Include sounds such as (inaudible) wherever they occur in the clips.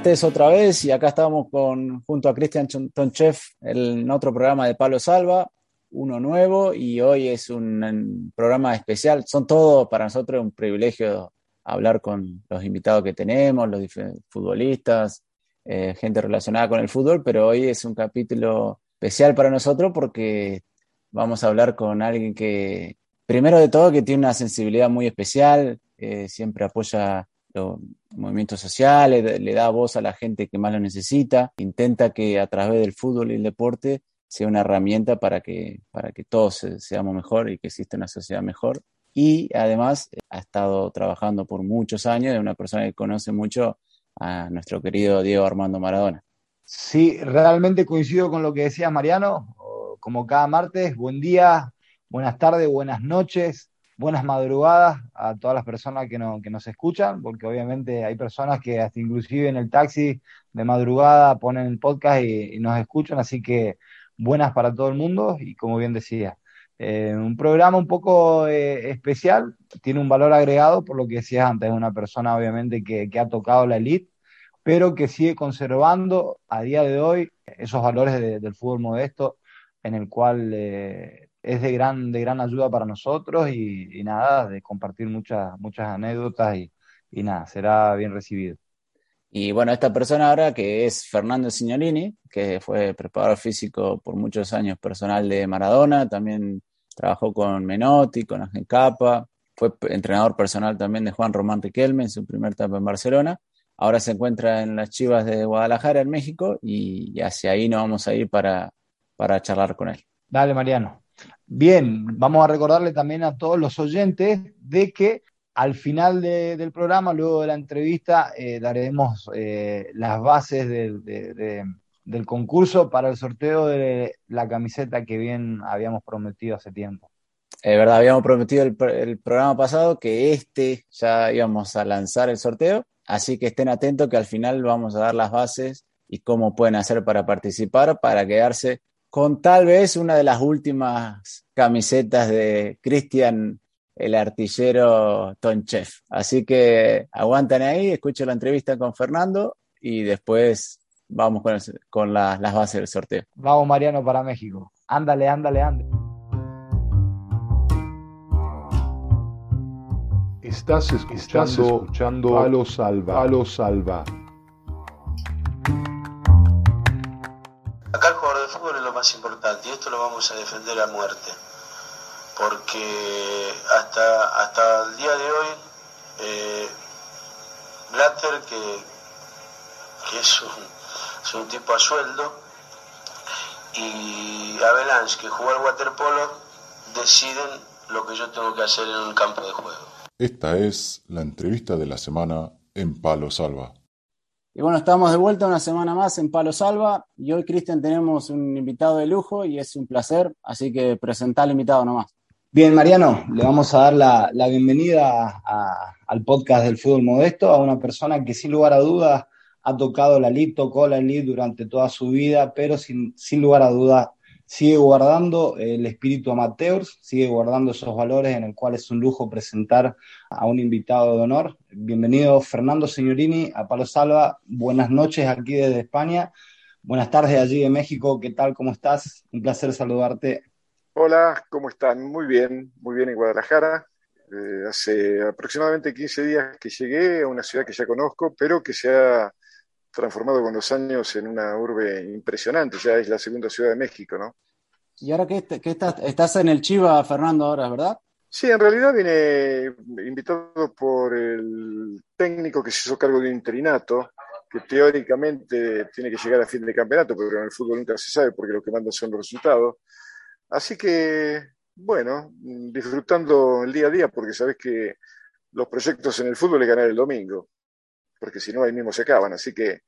Martes otra vez y acá estamos con, junto a Cristian Tonchev en otro programa de Palo Salva, uno nuevo y hoy es un, programa especial. Son todos para nosotros un privilegio hablar con los invitados que tenemos, los futbolistas, eh, gente relacionada con el fútbol, pero hoy es un capítulo especial para nosotros porque vamos a hablar con alguien que, primero de todo, que tiene una sensibilidad muy especial, eh, siempre apoya los movimientos sociales, le da voz a la gente que más lo necesita, intenta que a través del fútbol y el deporte sea una herramienta para que, para que todos seamos mejor y que exista una sociedad mejor. Y además ha estado trabajando por muchos años, es una persona que conoce mucho a nuestro querido Diego Armando Maradona. Sí, realmente coincido con lo que decía Mariano, como cada martes, buen día, buenas tardes, buenas noches, buenas madrugadas a todas las personas que, no, que nos escuchan, porque obviamente hay personas que hasta inclusive en el taxi de madrugada ponen el podcast y, nos escuchan, así que buenas para todo el mundo y como bien decía, eh, un programa un poco eh, especial, tiene un valor agregado por lo que decías antes, es una persona obviamente que, que, ha tocado la elite, pero que sigue conservando a día de hoy esos valores del fútbol modesto en el cual eh, es de gran, de gran ayuda para nosotros y, nada, de compartir muchas, muchas anécdotas y, y, nada, será bien recibido. Y bueno, esta persona ahora que es Fernando Signorini, que fue preparador físico por muchos años personal de Maradona, también trabajó con Menotti, con Ángel Capa, fue entrenador personal también de Juan Román Riquelme en su primer etapa en Barcelona. Ahora se encuentra en las Chivas de Guadalajara, en México, y hacia ahí nos vamos a ir para, para charlar con él. Dale, Mariano. Bien, vamos a recordarle también a todos los oyentes de que al final del programa, luego de la entrevista, eh, daremos eh, las bases del concurso para el sorteo de la camiseta que bien habíamos prometido hace tiempo. Es verdad, habíamos prometido el, el, programa pasado que este ya íbamos a lanzar el sorteo, así que estén atentos que al final vamos a dar las bases y cómo pueden hacer para participar, para quedarse con tal vez una de las últimas camisetas de Cristian el artillero Tonchev. Así que aguantan ahí, escuchen la entrevista con Fernando y después vamos con, las bases del sorteo. Vamos Mariano para México. Ándale, ándale, ándale. Estás escuchando, escuchando a lo salva, a lo salva. más importante y esto lo vamos a defender a muerte porque hasta, hasta el día de hoy eh, Blatter que, que es, un, tipo a sueldo y Avalanche que juega al waterpolo deciden lo que yo tengo que hacer en un campo de juego. Esta es la entrevista de la semana en Palo Salva. Y bueno, estamos de vuelta una semana más en Palo Salva y hoy, Cristian, tenemos un invitado de lujo y es un placer, así que presenta al invitado nomás. Bien, Mariano, le vamos a dar la, bienvenida al podcast del fútbol modesto a una persona que sin lugar a dudas ha tocado la lead, tocó la lead durante toda su vida, pero sin, sin lugar a dudas sigue guardando el espíritu amateur, sigue guardando esos valores en el cual es un lujo presentar a un invitado de honor. Bienvenido Fernando Signorini a Palo Salva. Buenas noches aquí desde España. Buenas tardes allí de México. ¿Qué tal? ¿Cómo estás? Un placer saludarte. Hola, ¿cómo están? Muy bien, muy bien en Guadalajara. Eh, hace aproximadamente 15 días que llegué a una ciudad que ya conozco, pero que se ha transformado con los años en una urbe impresionante, ya es la segunda ciudad de México, ¿no? ¿Y ahora qué, estás, estás en el Chiva, Fernando, ahora, verdad? Sí, en realidad vine invitado por el técnico que se hizo cargo de un interinato que teóricamente tiene que llegar a fin de campeonato, pero en el fútbol nunca se sabe porque lo que manda son los resultados. Así que, bueno, disfrutando el día a día, porque sabes que los proyectos en el fútbol es ganar el domingo, porque si no, ahí mismo se acaban. Así que,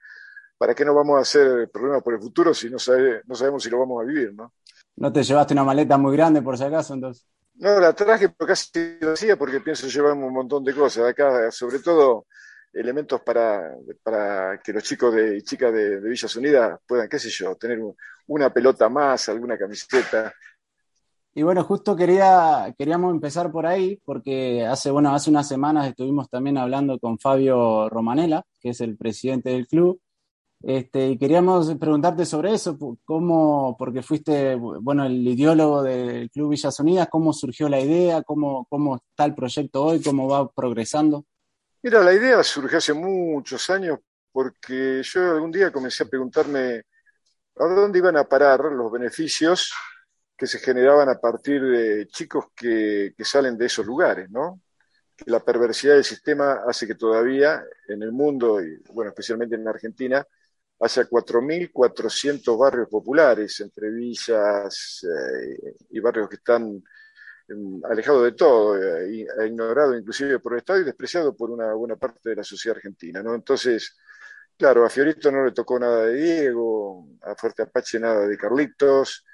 ¿para qué no vamos a hacer problemas por el futuro si no, sabe, no sabemos si lo vamos a vivir, no? ¿No te llevaste una maleta muy grande por si acaso entonces? No, la traje pero casi hacía porque pienso llevarme un montón de cosas acá, sobre todo elementos para, para que los chicos de, y chicas de, Villas Unidas puedan, qué sé yo, tener una pelota más, alguna camiseta. Y bueno, justo quería, queríamos empezar por ahí, porque hace, unas semanas estuvimos también hablando con Fabio Romanella, que es el presidente del club, este, y queríamos preguntarte sobre eso, cómo, porque fuiste, bueno, el ideólogo del Club Villas Unidas, cómo surgió la idea, cómo, cómo está el proyecto hoy, cómo va progresando. Mira, la idea surgió hace muchos años porque yo algún día comencé a preguntarme a dónde iban a parar los beneficios que se generaban a partir de chicos que, que salen de esos lugares, ¿no? Que la perversidad del sistema hace que todavía en el mundo, y bueno, especialmente en Argentina, haya 4.400 barrios populares entre villas eh, y barrios que están alejado de todo, eh, e ignorado inclusive por el Estado y despreciado por una buena parte de la sociedad argentina. ¿no? Entonces, claro, a Fiorito no le tocó nada de Diego, a Fuerte Apache nada de Carlitos,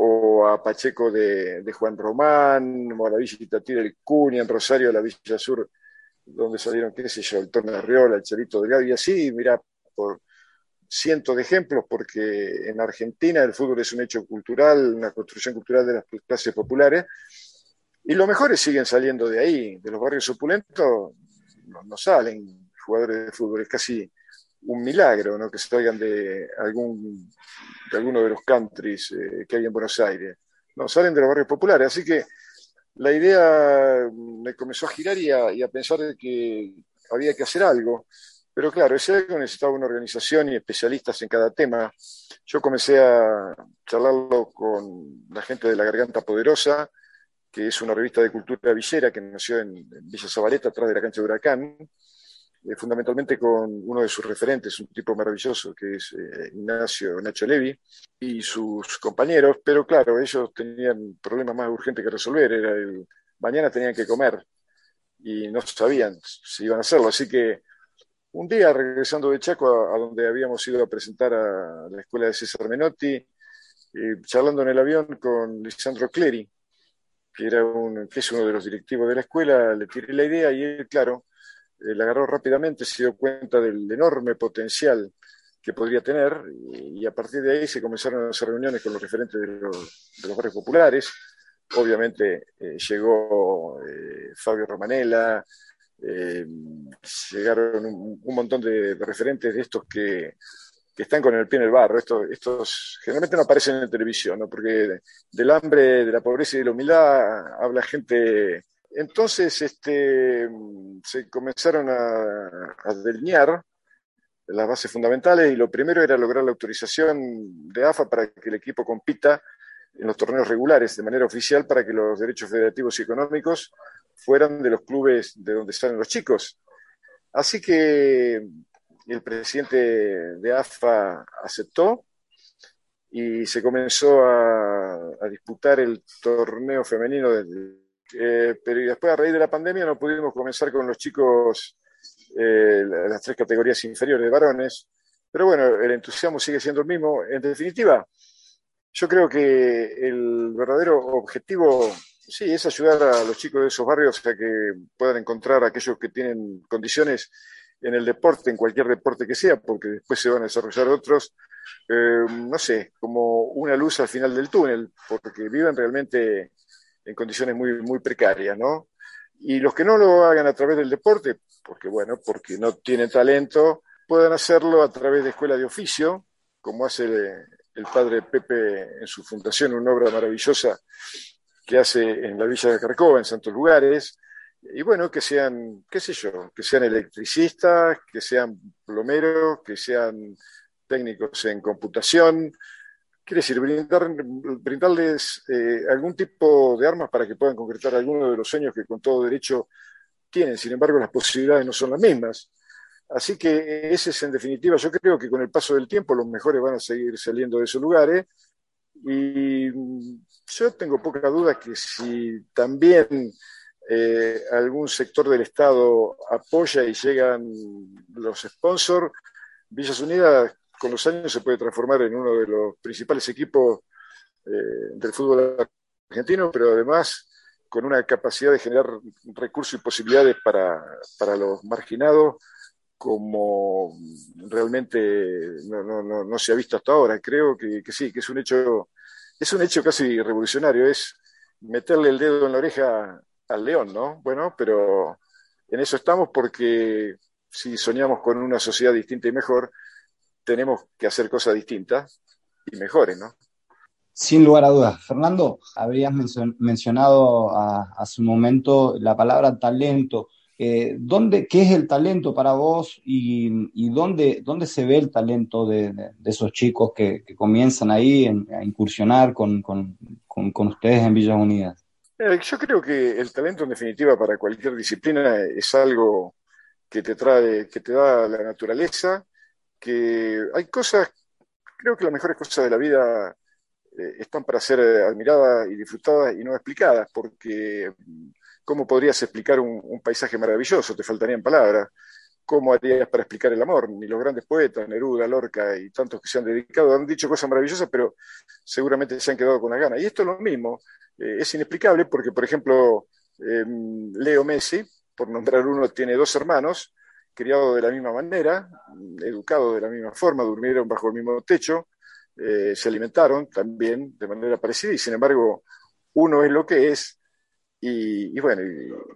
o a Pacheco de, Juan Román, o a la Villa Itatira el Cunha, en Rosario, la Villa Sur, donde salieron, qué sé yo, el Torno de Riola, el Charito Delgado, y así, mira, por cientos de ejemplos, porque en Argentina el fútbol es un hecho cultural, una construcción cultural de las clases populares, y los mejores siguen saliendo de ahí, de los barrios opulentos no, salen jugadores de fútbol, es casi un milagro ¿no? que salgan de algún de alguno de los countries eh, que hay en Buenos Aires. No, salen de los barrios populares, así que la idea me comenzó a girar y a, y a pensar que había que hacer algo. Pero claro, ese algo necesitaba una organización y especialistas en cada tema. Yo comencé a charlarlo con la gente de la Garganta Poderosa, que es una revista de cultura villera que nació en, Villa Zabaleta, atrás de la cancha de Huracán, eh, fundamentalmente con uno de sus referentes, un tipo maravilloso que es eh, Ignacio Nacho Levi, y sus compañeros, pero claro, ellos tenían problemas más urgentes que resolver, era el, mañana tenían que comer y no sabían si iban a hacerlo, así que un día regresando de Chaco, a, donde habíamos ido a presentar a la escuela de César Menotti, eh, charlando en el avión con Lisandro Cleri, que, era que es uno de los directivos de la escuela, le tiré la idea y él, claro, eh, la agarró rápidamente, se dio cuenta del enorme potencial que podría tener y, a partir de ahí se comenzaron hacer reuniones con los referentes de los, barrios populares. Obviamente eh, llegó eh, Fabio Romanella, llegaron un, montón de, de, referentes de estos que que están con el pie en el barro. Estos, estos generalmente no aparecen en televisión, ¿no? porque del hambre, de la pobreza y de la humildad habla gente. Entonces este, se comenzaron a, delinear las bases fundamentales y lo primero era lograr la autorización de AFA para que el equipo compita en los torneos regulares de manera oficial para que los derechos federativos y económicos fueran de los clubes de donde salen los chicos. Así que el presidente de AFA aceptó y se comenzó a, disputar el torneo femenino. Eh, pero después, a raíz de la pandemia, no pudimos comenzar con los chicos eh, las tres categorías inferiores de varones. Pero bueno, el entusiasmo sigue siendo el mismo. En definitiva, yo creo que el verdadero objetivo, sí, es ayudar a los chicos de esos barrios a que puedan encontrar a aquellos que tienen condiciones en el deporte, en cualquier deporte que sea, porque después se van a desarrollar otros, eh, no sé, como una luz al final del túnel, porque viven realmente en condiciones muy, muy precarias, ¿no? Y los que no lo hagan a través del deporte, porque bueno, porque no tienen talento, puedan hacerlo a través de escuela de oficio, como hace el, padre Pepe en su fundación, una obra maravillosa que hace en la Villa de Carcova, en Santos Lugares, y bueno, que sean, qué sé yo, que sean electricistas, que sean plomeros, que sean técnicos en computación, quiere decir, brindar, brindarles eh, algún tipo de armas para que puedan concretar algunos de los sueños que con todo derecho tienen. Sin embargo, las posibilidades no son las mismas. Así que ese es en definitiva, yo creo que con el paso del tiempo los mejores van a seguir saliendo de esos lugares. Y yo tengo poca duda que si también eh, algún sector del Estado apoya y llegan los sponsors, Villas Unidas con los años se puede transformar en uno de los principales equipos eh, del fútbol argentino, pero además con una capacidad de generar recursos y posibilidades para, para los marginados como realmente no, no, no, se ha visto hasta ahora. Creo que, que, sí, que es un hecho, es un hecho casi revolucionario, es meterle el dedo en la oreja al león, ¿no? Bueno, pero en eso estamos porque si soñamos con una sociedad distinta y mejor, tenemos que hacer cosas distintas y mejores, ¿no? Sin lugar a dudas. Fernando, habrías mencionado hace un momento la palabra talento. Eh, ¿dónde, ¿Qué es el talento para vos y, dónde, dónde, se ve el talento de, esos chicos que, comienzan ahí a incursionar con, con, ustedes en Villas Unidas? Eh, yo creo que el talento en definitiva para cualquier disciplina es algo que te trae, que te da la naturaleza que hay cosas, creo que las mejores cosas de la vida eh, están para ser admiradas y disfrutadas y no explicadas, porque mm, ¿cómo podrías explicar un, paisaje maravilloso? Te faltarían palabras. ¿Cómo harías para explicar el amor? Ni los grandes poetas, Neruda, Lorca y tantos que se han dedicado han dicho cosas maravillosas, pero seguramente se han quedado con la gana. Y esto es lo mismo, eh, es inexplicable porque, por ejemplo, em, Leo Messi, por nombrar uno, tiene dos hermanos, criados de la misma manera, educados de la misma forma, durmieron bajo el mismo techo, eh, se alimentaron también de manera parecida y sin embargo uno es lo que es y, bueno,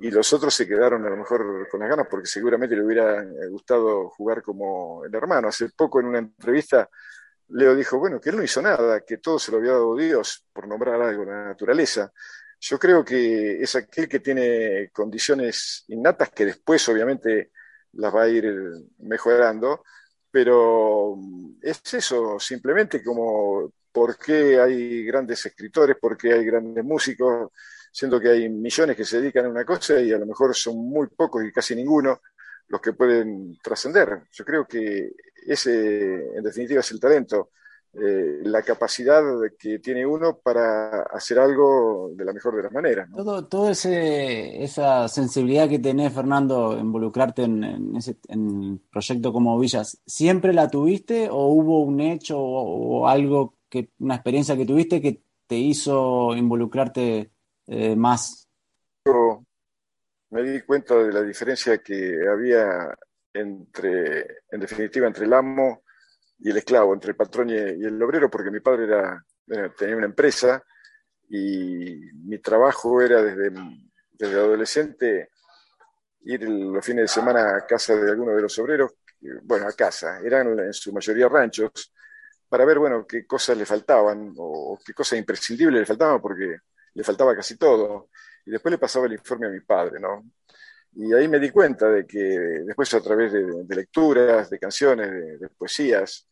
y, los otros se quedaron a lo mejor con las ganas porque seguramente le hubiera gustado jugar como el hermano. Hace poco en una entrevista Leo dijo, bueno, que él no hizo nada, que todo se lo había dado Dios, por nombrar algo, la naturaleza. Yo creo que es aquel que tiene condiciones innatas que después obviamente las va a ir mejorando, pero es eso, simplemente como por qué hay grandes escritores, por qué hay grandes músicos, siendo que hay millones que se dedican a una cosa y a lo mejor son muy pocos y casi ninguno los que pueden trascender. Yo creo que ese, en definitiva, es el talento. Eh, la capacidad que tiene uno para hacer algo de la mejor de las maneras. ¿no? Todo, todo ese, esa sensibilidad que tenés, Fernando, involucrarte en, ese en proyecto como Villas, ¿siempre la tuviste o hubo un hecho o, algo, que una experiencia que tuviste que te hizo involucrarte eh, más? Yo me di cuenta de la diferencia que había entre, en definitiva, entre el amo y el esclavo, entre el patrón y el obrero, porque mi padre tenía una empresa y mi trabajo era desde, desde adolescente ir los fines de semana a casa de alguno de los obreros, bueno, a casa, eran en su mayoría ranchos, para ver, bueno, qué cosas le faltaban o qué cosas imprescindibles le faltaban, porque le faltaba casi todo. Y después le pasaba el informe a mi padre, ¿no? Y ahí me di cuenta de que después a través de, lecturas, de canciones, de poesías,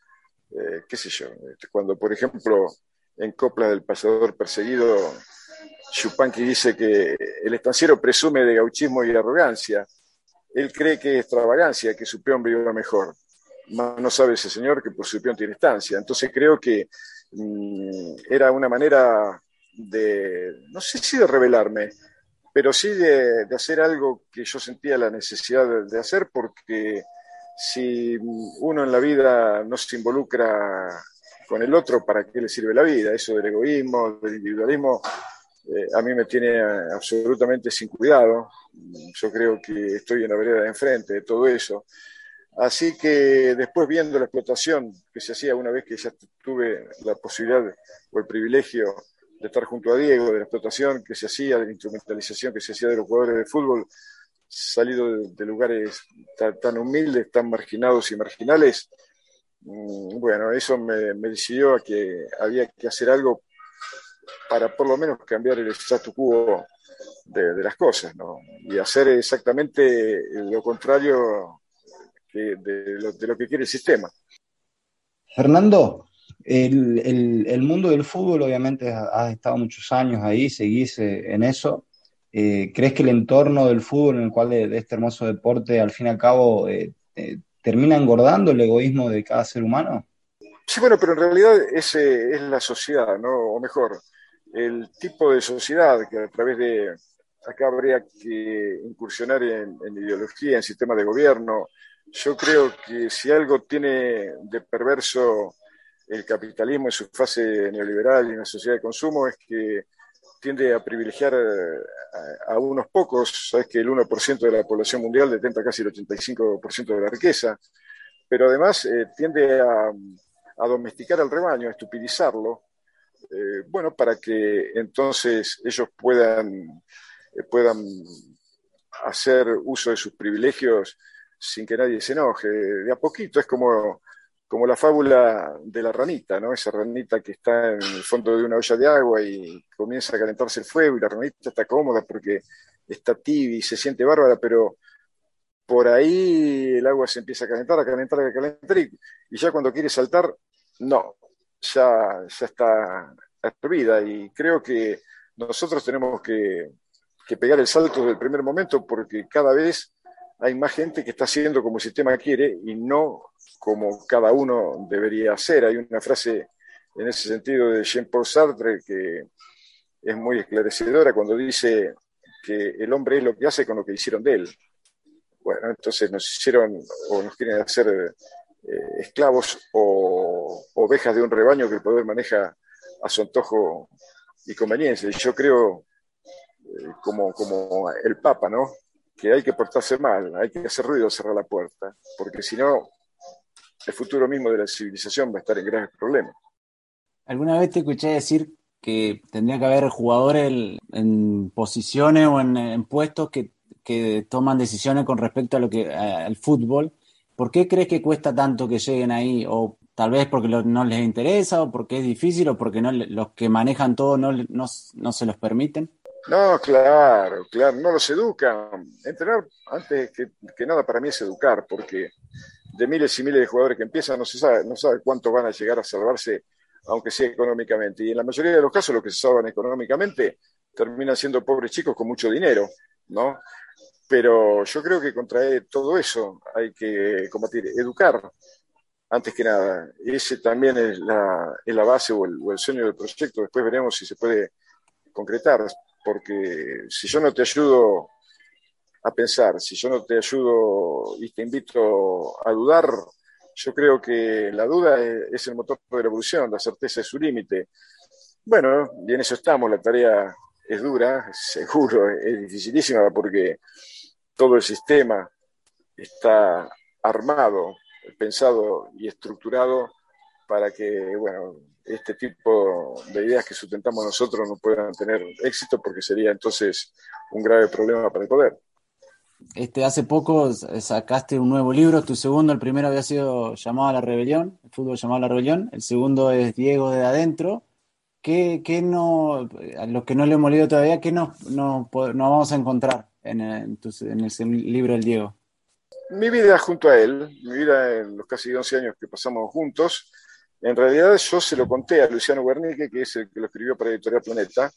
eh, qué sé yo, este, cuando por ejemplo en Copla del Pasador Perseguido, Chupanqui dice que el estanciero presume de gauchismo y arrogancia, él cree que es extravagancia, que su peón viva mejor, no sabe ese señor que por su peón tiene estancia, entonces creo que mm, era una manera de, no sé si de revelarme, pero sí de, hacer algo que yo sentía la necesidad de hacer porque si uno en la vida no se involucra con el otro, ¿para qué le sirve la vida? Eso del egoísmo, del individualismo, eh, a mí me tiene absolutamente sin cuidado. Yo creo que estoy en la vereda de enfrente de todo eso. Así que después viendo la explotación que se hacía una vez que ya tuve la posibilidad o el privilegio de estar junto a Diego, de la explotación que se hacía, de la instrumentalización que se hacía de los jugadores de fútbol, salido de, lugares tan, humildes, tan marginados y marginales, mm, bueno, eso me, decidió a que había que hacer algo para por lo menos cambiar el statu quo de, las cosas, ¿no? Y hacer exactamente lo contrario de, lo, que quiere el sistema. Fernando, el, mundo del fútbol obviamente has estado muchos años ahí, seguís eh, en eso. Eh, ¿Crees que el entorno del fútbol, en el cual de, este hermoso deporte, al fin y al cabo, eh, termina engordando el egoísmo de cada ser humano? Sí, bueno, pero en realidad ese es la sociedad, ¿no? O mejor, el tipo de sociedad que a través de, acá habría que incursionar en, ideología, en sistema de gobierno. Yo creo que si algo tiene de perverso el capitalismo en su fase neoliberal y en la sociedad de consumo es que tiende a privilegiar a, unos pocos, sabes que el 1% de la población mundial detenta casi el 85% de la riqueza, pero además eh, tiende a, domesticar al rebaño, a estupidizarlo, eh, bueno, para que entonces ellos puedan eh, puedan hacer uso de sus privilegios sin que nadie se enoje. De a poquito es como, como la fábula de la ranita, ¿no? Esa ranita que está en el fondo de una olla de agua y comienza a calentarse el fuego y la ranita está cómoda porque está tibia y se siente bárbara, pero por ahí el agua se empieza a calentar, a calentar, a calentar y, ya cuando quiere saltar, no, ya, ya está hervida y creo que nosotros tenemos que que pegar el salto desde el primer momento porque cada vez hay más gente que está haciendo como el sistema quiere y no como cada uno debería hacer. Hay una frase en ese sentido de Jean-Paul Sartre que es muy esclarecedora cuando dice que el hombre es lo que hace con lo que hicieron de él. Bueno, entonces nos hicieron o nos quieren hacer eh, esclavos o ovejas de un rebaño que el poder maneja a su antojo y conveniencia. Y yo creo como, como el Papa, ¿no? Que hay que portarse mal, hay que hacer ruido, cerrar la puerta, porque si no, el futuro mismo de la civilización va a estar en graves problemas. ¿Alguna vez te escuché decir que tendría que haber jugadores en, posiciones o en, puestos que, que, toman decisiones con respecto a lo que al fútbol? ¿Por qué crees que cuesta tanto que lleguen ahí? ¿O tal vez porque no les interesa, o porque es difícil, o porque no, los que manejan todo no, no, no se los permiten? No, claro, claro, no los educan. Entrenar, antes que, nada, para mí es educar, porque de miles y miles de jugadores que empiezan, no se sabe, no sabe cuánto van a llegar a salvarse, aunque sea económicamente. Y en la mayoría de los casos, los que se salvan económicamente terminan siendo pobres chicos con mucho dinero, ¿no? Pero yo creo que contra todo eso hay que combatir, educar, antes que nada. Ese también es la, la base o el, o el sueño del proyecto. Después veremos si se puede concretar porque si yo no te ayudo a pensar, si yo no te ayudo y te invito a dudar, yo creo que la duda es el motor de la evolución, la certeza es su límite. Bueno, y en eso estamos, la tarea es dura, seguro, es dificilísima porque todo el sistema está armado, pensado y estructurado para que, bueno, este tipo de ideas que sustentamos nosotros no puedan tener éxito porque sería entonces un grave problema para el poder. Este, hace poco sacaste un nuevo libro, tu segundo, el primero había sido llamado a la rebelión, el fútbol llamado a la rebelión, el segundo es Diego de adentro. ¿Qué, qué no, a los que no le hemos leído todavía, qué no, no, no vamos a encontrar en, en, en el libro del Diego? Mi vida junto a él, mi vida en los casi 11 años que pasamos juntos, en realidad yo se lo conté a Luciano Guernique, que es el que lo escribió para Editorial Planeta.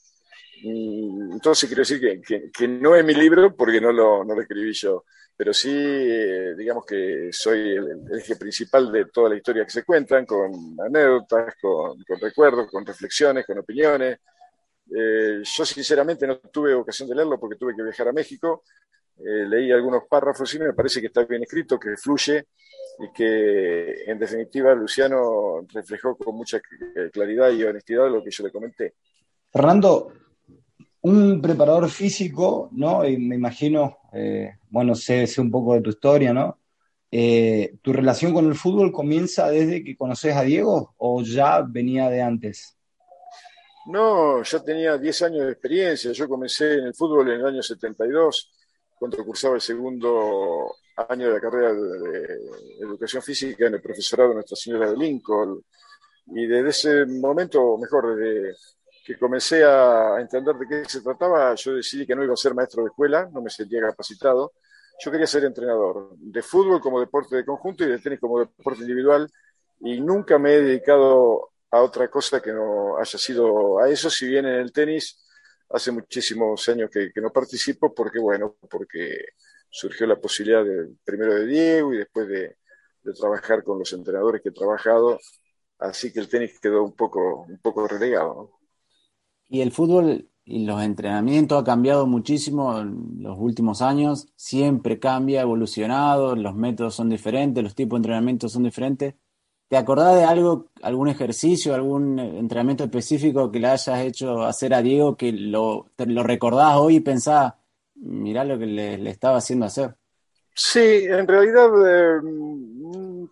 entonces quiero decir que, que, no es mi libro porque no lo, no lo escribí yo, pero sí, eh, digamos que soy el, eje principal de toda la historia que se cuentan, con anécdotas, con, con recuerdos, con reflexiones, con opiniones. Eh, yo sinceramente no tuve ocasión de leerlo porque tuve que viajar a México. Eh, leí algunos párrafos y me parece que está bien escrito, que fluye y que en definitiva Luciano reflejó con mucha claridad y honestidad lo que yo le comenté. Fernando, un preparador físico, ¿no? Y me imagino, eh, bueno, sé, sé, un poco de tu historia, ¿no? Eh, ¿Tu relación con el fútbol comienza desde que conoces a Diego o ya venía de antes? No, ya tenía 10 años de experiencia. Yo comencé en el fútbol en el año 72, cuando cursaba el segundo año de la carrera de, educación física en el profesorado de Nuestra Señora de Lincoln. Y desde ese momento, mejor, desde que comencé a entender de qué se trataba, yo decidí que no iba a ser maestro de escuela, no me sentía capacitado. Yo quería ser entrenador de fútbol como deporte de conjunto y de tenis como deporte individual. Y nunca me he dedicado a otra cosa que no haya sido a eso, si bien en el tenis hace muchísimos años que, no participo, porque bueno, porque surgió la posibilidad de, primero de Diego y después de, trabajar con los entrenadores que he trabajado, así que el tenis quedó un poco, un poco relegado. Y el fútbol y los entrenamientos ha cambiado muchísimo en los últimos años, siempre cambia, evolucionado, los métodos son diferentes, los tipos de entrenamiento son diferentes. ¿Te acordás de algo, algún ejercicio, algún entrenamiento específico que le hayas hecho hacer a Diego que lo, lo recordás hoy y pensás, mirá lo que le, estaba haciendo hacer? Sí, en realidad eh, mm,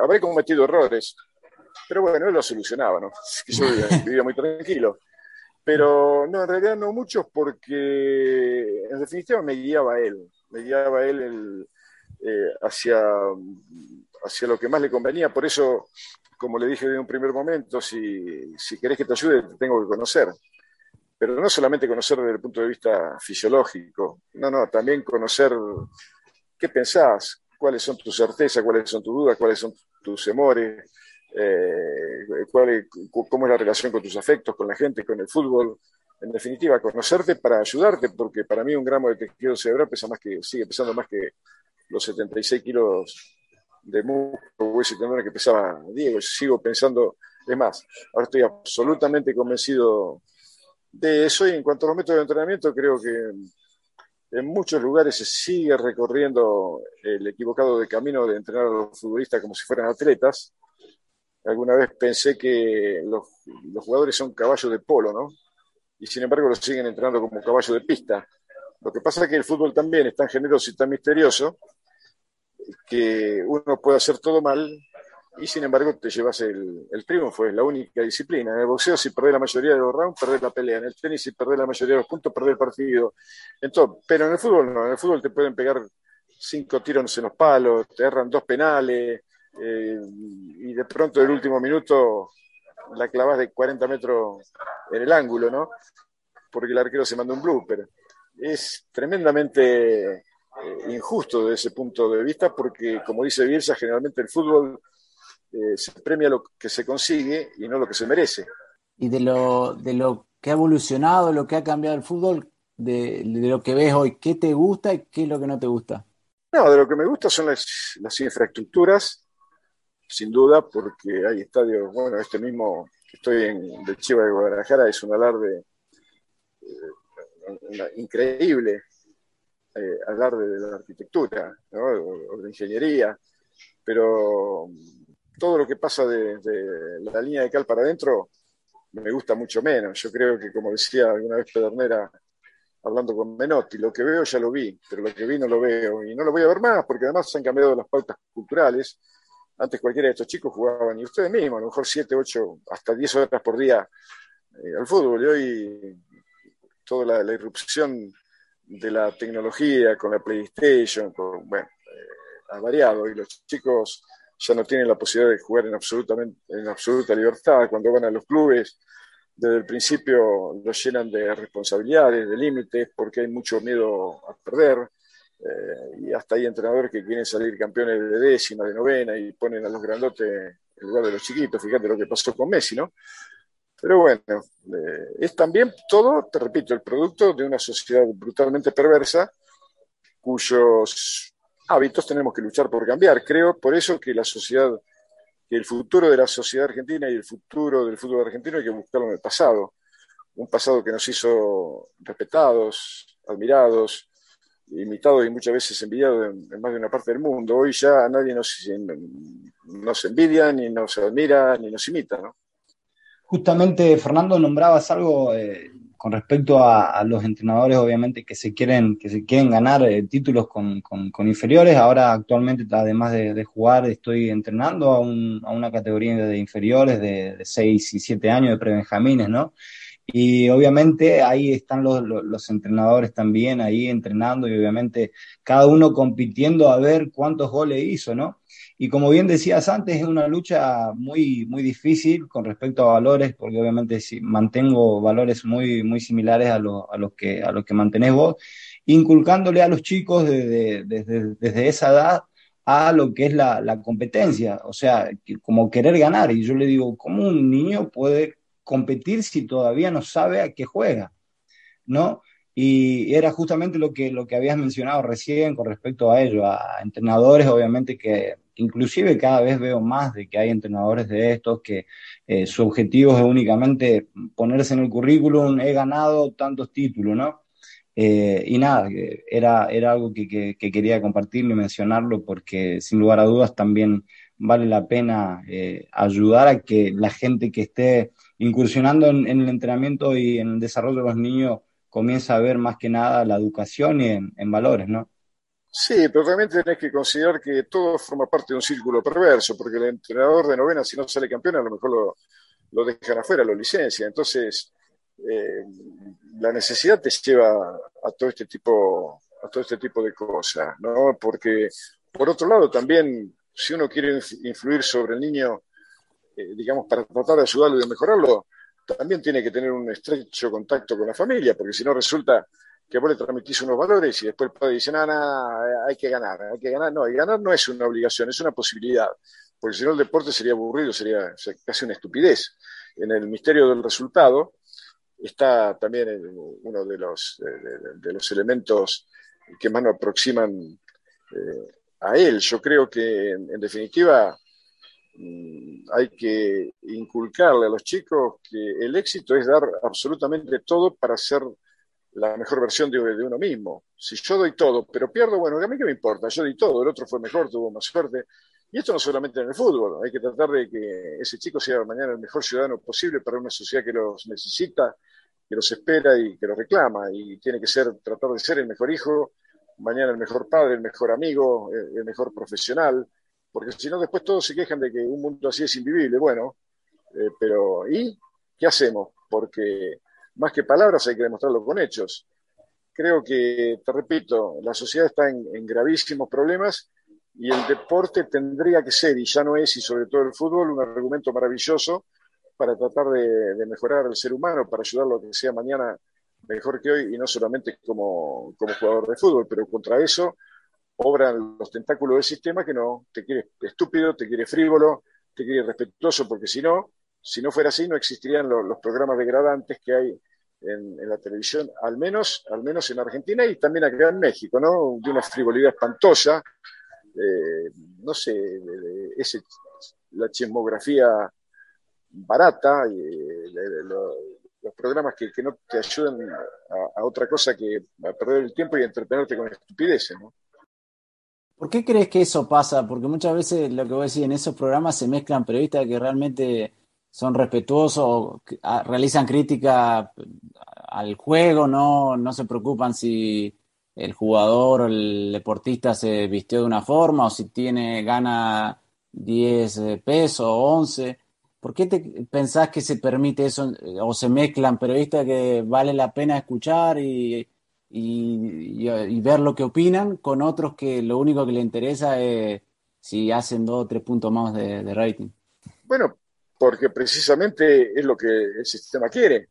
habré cometido errores, pero bueno, él lo solucionaba, ¿no? (laughs) Yo (laughs) vivía muy tranquilo. Pero no, en realidad no muchos porque en definitiva me guiaba él, me guiaba él eh, hacia, hacia lo que más le convenía. Por eso, como le dije en un primer momento, si, si querés que te ayude, te tengo que conocer. Pero no solamente conocer desde el punto de vista fisiológico, no, no, también conocer qué pensás, cuáles son tus certezas, cuáles son tus dudas, cuáles son tus temores, eh, cuál cómo es la relación con tus afectos, con la gente, con el fútbol. En definitiva, conocerte para ayudarte, porque para mí un gramo de tejido cerebral pesa más que, sigue pesando más que los 76 kilos de músculo que pesaba Diego. Sigo pensando, es más, ahora estoy absolutamente convencido de eso y en cuanto a los métodos de entrenamiento, creo que en muchos lugares se sigue recorriendo el equivocado de camino de entrenar a los futbolistas como si fueran atletas alguna vez pensé que los, jugadores son caballos de polo, ¿no? Y sin embargo los siguen entrenando como caballos de pista. Lo que pasa es que el fútbol también es tan generoso y tan misterioso que uno puede hacer todo mal y sin embargo te llevas el, triunfo, es la única disciplina. En el boxeo si perdés la mayoría de los rounds, perdés la pelea. En el tenis si perdés la mayoría de los puntos, perdés el partido. Entonces, pero en el fútbol no, en el fútbol te pueden pegar cinco tiros en los palos, te erran dos penales, eh, y de pronto el último minuto la clavas de 40 metros en el ángulo, ¿no? Porque el arquero se manda un blooper. Es tremendamente eh, injusto desde ese punto de vista porque, como dice Bielsa, generalmente el fútbol eh, se premia lo que se consigue y no lo que se merece. Y de lo, de lo que ha evolucionado, lo que ha cambiado el fútbol, de, de lo que ves hoy, ¿qué te gusta y qué es lo que no te gusta? No, de lo que me gusta son las, las infraestructuras, sin duda, porque hay estadios, bueno, este mismo que estoy en de Chiva de Guadalajara es un alarde eh, increíble, eh, alarde de la arquitectura o, de ingeniería, pero todo lo que pasa de, la línea de cal para adentro me gusta mucho menos. Yo creo que, como decía alguna vez Pedernera, hablando con Menotti, lo que veo ya lo vi, pero lo que vi no lo veo y no lo voy a ver más porque además se han cambiado las pautas culturales antes cualquiera de estos chicos jugaban, y ustedes mismos, a lo mejor 7, 8, hasta 10 horas por día eh, al fútbol. Y hoy toda la, irrupción de la tecnología con la PlayStation, bueno, eh, ha variado y los chicos ya no tienen la posibilidad de jugar en, absolutamente, en absoluta libertad. Cuando van a los clubes, desde el principio los llenan de responsabilidades, de límites, porque hay mucho miedo a perder. Eh, y hasta hay entrenadores que quieren salir campeones de décima, de novena y ponen a los grandotes en lugar de los chiquitos. Fíjate lo que pasó con Messi, ¿no? Pero bueno, eh, es también todo, te repito, el producto de una sociedad brutalmente perversa cuyos hábitos tenemos que luchar por cambiar. Creo por eso que la sociedad, que el futuro de la sociedad argentina y el futuro del fútbol argentino hay que buscarlo en el pasado. Un pasado que nos hizo respetados, admirados, imitado y muchas veces envidiado en, más de una parte del mundo. Hoy ya nadie nos, nos envidia, ni nos admira, ni nos imita. ¿no? Justamente, Fernando, nombrabas algo eh, con respecto a, los entrenadores, obviamente, que se quieren, que se quieren ganar eh, títulos con, con, inferiores. Ahora, actualmente, además de, jugar, estoy entrenando a, un, a, una categoría de inferiores de, de 6 y 7 años de prebenjamines, ¿no? Y obviamente ahí están los, los, entrenadores también, ahí entrenando y obviamente cada uno compitiendo a ver cuántos goles hizo, ¿no? Y como bien decías antes, es una lucha muy, muy difícil con respecto a valores, porque obviamente si mantengo valores muy, muy similares a, a, los que, a los que mantenés vos, inculcándole a los chicos desde, desde, desde esa edad a lo que es la, la competencia, o sea, como querer ganar. Y yo le digo, ¿cómo un niño puede competir si todavía no sabe a qué juega, ¿no? Y era justamente lo que, lo que habías mencionado recién con respecto a ello, a entrenadores obviamente que, inclusive cada vez veo más de que hay entrenadores de estos que eh, su objetivo es únicamente ponerse en el currículum, he ganado tantos títulos, ¿no? Eh, y nada, era, era algo que, que, quería compartirlo y mencionarlo porque sin lugar a dudas también vale la pena eh, ayudar a que la gente que esté incursionando en, el entrenamiento y en el desarrollo de los niños comience a ver más que nada la educación y en, valores, ¿no? Sí, pero realmente tenés que considerar que todo forma parte de un círculo perverso, porque el entrenador de novena, si no sale campeón, a lo mejor lo, lo dejan afuera, lo licencia. Entonces, eh, la necesidad te lleva a todo este tipo a todo este tipo de cosas, ¿no? Porque por otro lado también si uno quiere influir sobre el niño, eh, digamos, para tratar de ayudarlo y de mejorarlo, también tiene que tener un estrecho contacto con la familia, porque si no resulta que vos le transmitís unos valores y después el padre dice, nada, nada, hay que ganar, hay que ganar. No, y ganar no es una obligación, es una posibilidad, porque si no el deporte sería aburrido, sería casi una estupidez. En el misterio del resultado, está también uno de los, de, los elementos que más nos aproximan eh, a él. Yo creo que, en, definitiva, hay que inculcarle a los chicos que el éxito es dar absolutamente todo para ser la mejor versión de, uno mismo. Si yo doy todo, pero pierdo, bueno, a mí qué me importa, yo doy todo, el otro fue mejor, tuvo más suerte. Y esto no solamente en el fútbol, hay que tratar de que ese chico sea mañana el mejor ciudadano posible para una sociedad que los necesita que los espera y que los reclama. Y tiene que ser, tratar de ser el mejor hijo, mañana el mejor padre, el mejor amigo, el, mejor profesional, porque si no, después todos se quejan de que un mundo así es invivible. Bueno, eh, pero ¿y qué hacemos? Porque más que palabras hay que demostrarlo con hechos. Creo que, te repito, la sociedad está en, en gravísimos problemas y el deporte tendría que ser, y ya no es, y sobre todo el fútbol, un argumento maravilloso para tratar de, mejorar al ser humano, para ayudarlo a que sea mañana mejor que hoy y no solamente como, como jugador de fútbol, pero contra eso obran los tentáculos del sistema que no te quiere estúpido, te quiere frívolo, te quiere respetuoso, porque si no, si no fuera así, no existirían los, programas degradantes que hay en, la televisión, al menos, al menos en Argentina y también acá en México, ¿no? De una frivolidad espantosa, eh, no sé, la chismografía barata, eh, los programas que, no te ayudan a, otra cosa que a perder el tiempo y entretenerte con estupideces, ¿no? ¿Por qué crees que eso pasa? Porque muchas veces lo que voy a decir en esos programas se mezclan periodistas que realmente son respetuosos, realizan crítica al juego, no, no se preocupan si el jugador o el deportista se vistió de una forma o si tiene gana 10 eh, pesos o 11. ¿Por qué te pensás que se permite eso o se mezclan periodistas que vale la pena escuchar y, ver lo que opinan con otros que lo único que le interesa es si hacen dos o tres puntos más de, rating? Bueno, porque precisamente es lo que el sistema quiere.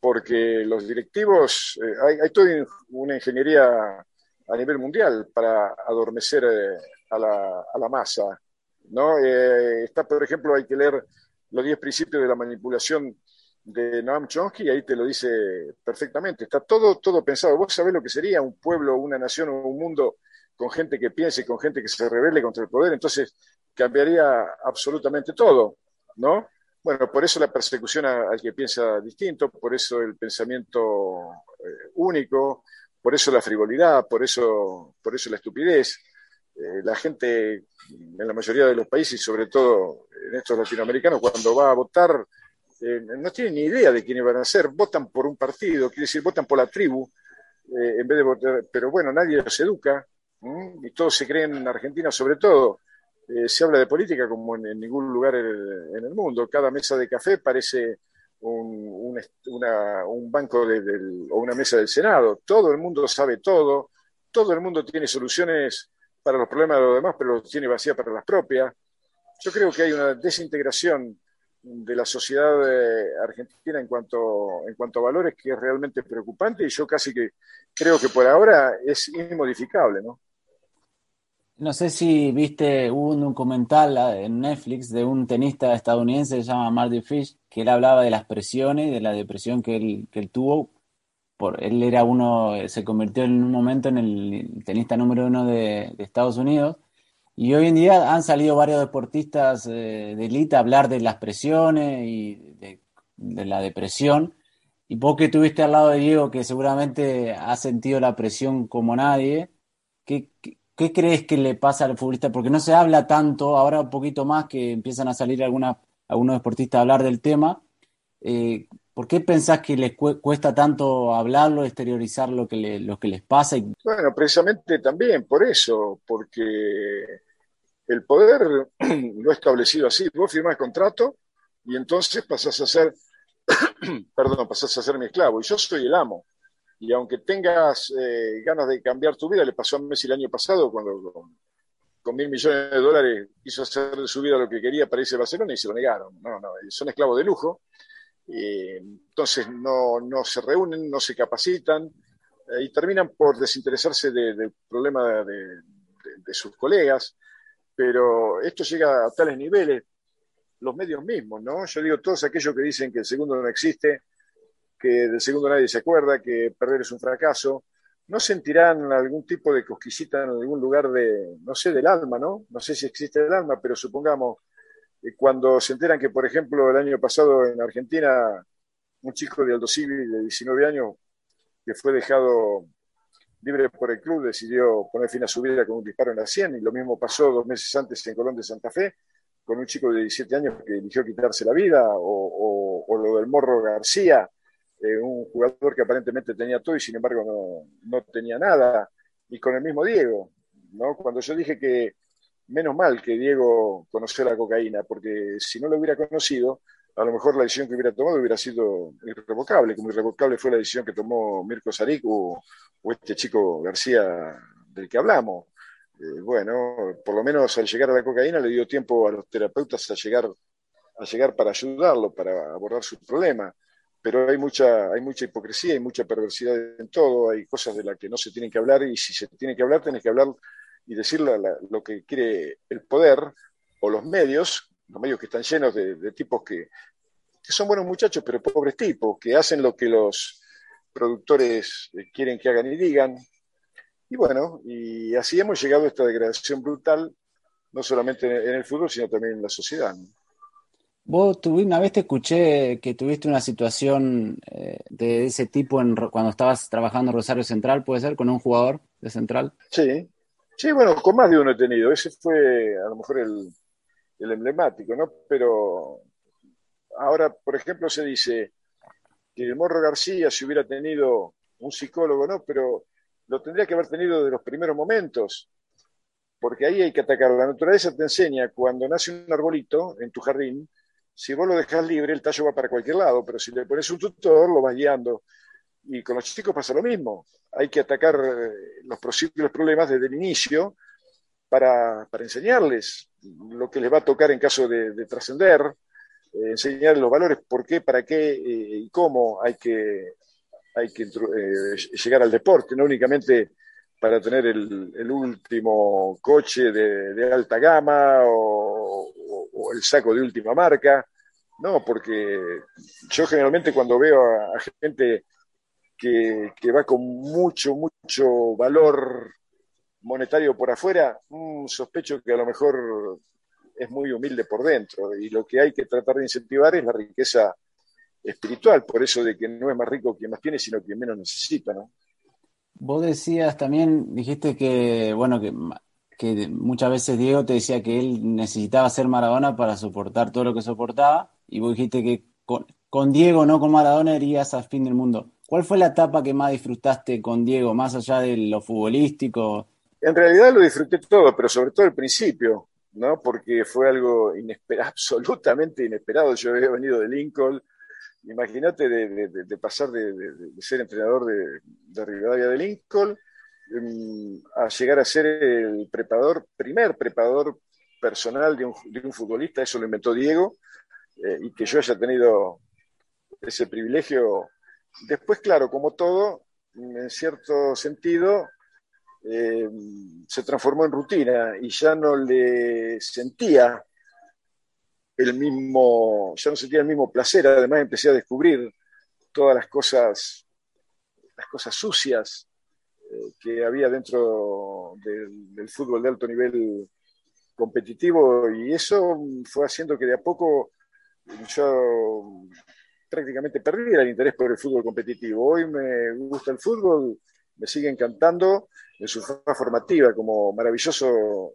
Porque los directivos, eh, hay, toda una ingeniería a nivel mundial para adormecer eh, a, la, a la masa ¿no? Eh, está, por ejemplo, hay que leer los 10 principios de la manipulación de Noam Chomsky y ahí te lo dice perfectamente. Está todo, todo pensado. Vos sabés lo que sería un pueblo, una nación o un mundo con gente que piense, con gente que se revele contra el poder, entonces cambiaría absolutamente todo, ¿no? Bueno, por eso la persecución al que piensa distinto, por eso el pensamiento eh, único, por eso la frivolidad, por eso, por eso la estupidez. Eh, la gente en la mayoría de los países, sobre todo en estos latinoamericanos, cuando va a votar, eh, no tienen ni idea de quiénes van a ser, votan por un partido, quiere decir, votan por la tribu, eh, en vez de votar, pero bueno, nadie los educa, y todos se creen en Argentina, sobre todo, se habla de política como en, ningún lugar en el, mundo, cada mesa de café parece un, banco o una mesa del Senado, todo el mundo sabe todo, todo el mundo tiene soluciones para los problemas de los demás, pero los tiene vacía para las propias. Yo creo que hay una desintegración de la sociedad eh, argentina en cuanto, en cuanto a valores que es realmente preocupante y yo casi que creo que por ahora es inmodificable, ¿no? No sé si viste, un documental en Netflix de un tenista estadounidense que se llama Marty Fish, que él hablaba de las presiones, de la depresión que él, que él tuvo por, él era uno, se convirtió en un momento en el tenista número uno de, Estados Unidos Y hoy en día han salido varios deportistas eh, de élite a hablar de las presiones y de, la depresión. Y vos que estuviste al lado de Diego, que seguramente ha sentido la presión como nadie, ¿qué, crees que le pasa al futbolista? Porque no se habla tanto, ahora un poquito más que empiezan a salir algunos deportistas a hablar del tema. Eh, ¿Por qué pensás que les cuesta tanto hablarlo, exteriorizar lo que, lo que les pasa? Bueno, precisamente también por eso, porque el poder (clears throat) lo ha establecido así. Vos firmás contrato y entonces pasás a ser, (clears throat) perdón, pasás a ser mi esclavo. Y yo soy el amo. Y aunque tengas eh, ganas de cambiar tu vida, le pasó a Messi el año pasado cuando con, mil millones de dólares quiso hacer de su vida lo que quería para irse a Barcelona y se lo negaron. No, no, son esclavos de lujo. Entonces no, no, se reúnen, no se capacitan eh, y terminan por desinteresarse del problema de, de sus colegas pero esto llega a tales niveles, los medios mismos, ¿no? Yo digo, todos aquellos que dicen que el segundo no existe, que del segundo nadie se acuerda, que perder es un fracaso, ¿no sentirán algún tipo de cosquillita en algún lugar de, no sé, del alma, ¿no? No sé si existe el alma, pero supongamos, cuando se enteran que, por ejemplo, el año pasado en Argentina, un chico de Aldo Civil de 19 años que fue dejado libre por el club, decidió poner fin a su vida con un disparo en la 100 y lo mismo pasó dos meses antes en Colón de Santa Fe con un chico de 17 años que eligió quitarse la vida o, lo del Morro García, eh, un jugador que aparentemente tenía todo y sin embargo no, tenía nada, y con el mismo Diego. ¿no? Cuando yo dije que menos mal que Diego conoció la cocaína, porque si no lo hubiera conocido, a lo mejor la decisión que hubiera tomado hubiera sido irrevocable, como irrevocable fue la decisión que tomó Mirko Saric o, este chico García del que hablamos. Eh, bueno, por lo menos al llegar a la cocaína le dio tiempo a los terapeutas a llegar, a llegar para ayudarlo, para abordar su problema. Pero hay mucha, hay mucha hipocresía, hay mucha perversidad en todo, hay cosas de las que no se tienen que hablar y si se tiene que hablar, tenés que hablar y decirle lo que quiere el poder o los medios los medios que están llenos de, tipos que, son buenos muchachos, pero pobres tipos, que hacen lo que los productores eh, quieren que hagan y digan. Y bueno, y así hemos llegado a esta degradación brutal, no solamente en el fútbol, sino también en la sociedad. Vos tuviste, una vez te escuché que tuviste una situación eh, de ese tipo en, cuando estabas trabajando en Rosario Central, ¿puede ser? Con un jugador de Central. Sí, sí, bueno, con más de uno he tenido. Ese fue a lo mejor el, emblemático, ¿no? Pero ahora, por ejemplo, se dice que el Morro García, si hubiera tenido un psicólogo, ¿no? Pero lo tendría que haber tenido de los primeros momentos, porque ahí hay que atacar. La naturaleza te enseña, cuando nace un arbolito en tu jardín, si vos lo dejas libre, el tallo va para cualquier lado, pero si le pones un tutor, lo vas guiando. Y con los chicos pasa lo mismo. Hay que atacar eh, los posibles problemas desde el inicio para, para enseñarles lo que les va a tocar en caso de, trascender, eh, enseñarles los valores, por qué, para qué eh, y cómo hay que, hay que eh, llegar al deporte, no únicamente para tener el, último coche de, alta gama o, el saco de última marca. No, porque yo generalmente cuando veo a, gente que, va con mucho, mucho valor monetario por afuera, mm, sospecho que a lo mejor es muy humilde por dentro y lo que hay que tratar de incentivar es la riqueza espiritual, por eso de que no es más rico quien más tiene, sino quien menos necesita, ¿no? Vos decías también, dijiste que, bueno, que, que muchas veces Diego te decía que él necesitaba ser Maradona para soportar todo lo que soportaba, y vos dijiste que con Diego, no con Maradona, irías al fin del mundo. ¿Cuál fue la etapa que más disfrutaste con Diego, más allá de lo futbolístico? En realidad lo disfruté todo, pero sobre todo el principio, ¿no? Porque fue algo (laughs) absolutamente inesperado. Yo había venido de Lincoln, imagínate de, pasar de, ser entrenador de, de Rivadavia de Lincoln em, a llegar a ser el preparador, primer preparador personal de un, futbolista, eso lo inventó Diego, eh, y que yo haya tenido ese privilegio. Después, claro, como todo, en cierto sentido, eh, se transformó en rutina y ya no le sentía el mismo, ya no sentía el mismo placer, además empecé a descubrir todas las cosas, las cosas sucias eh, que había dentro del, fútbol de alto nivel competitivo. Y eso fue haciendo que de a poco yo prácticamente perdí el interés por el fútbol competitivo. Hoy me gusta el fútbol, me sigue encantando en su forma formativa como maravilloso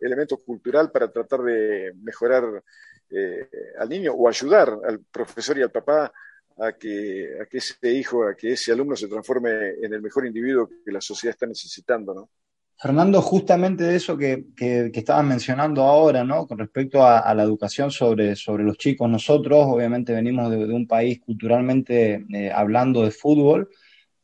elemento cultural para tratar de mejorar eh, al niño o ayudar al profesor y al papá a que, a que ese hijo, a que ese alumno se transforme en el mejor individuo que la sociedad está necesitando, ¿no? Fernando, justamente de eso que, que, estabas mencionando ahora, ¿no? Con respecto a, la educación sobre, sobre los chicos, nosotros obviamente venimos de, un país culturalmente eh, hablando de fútbol,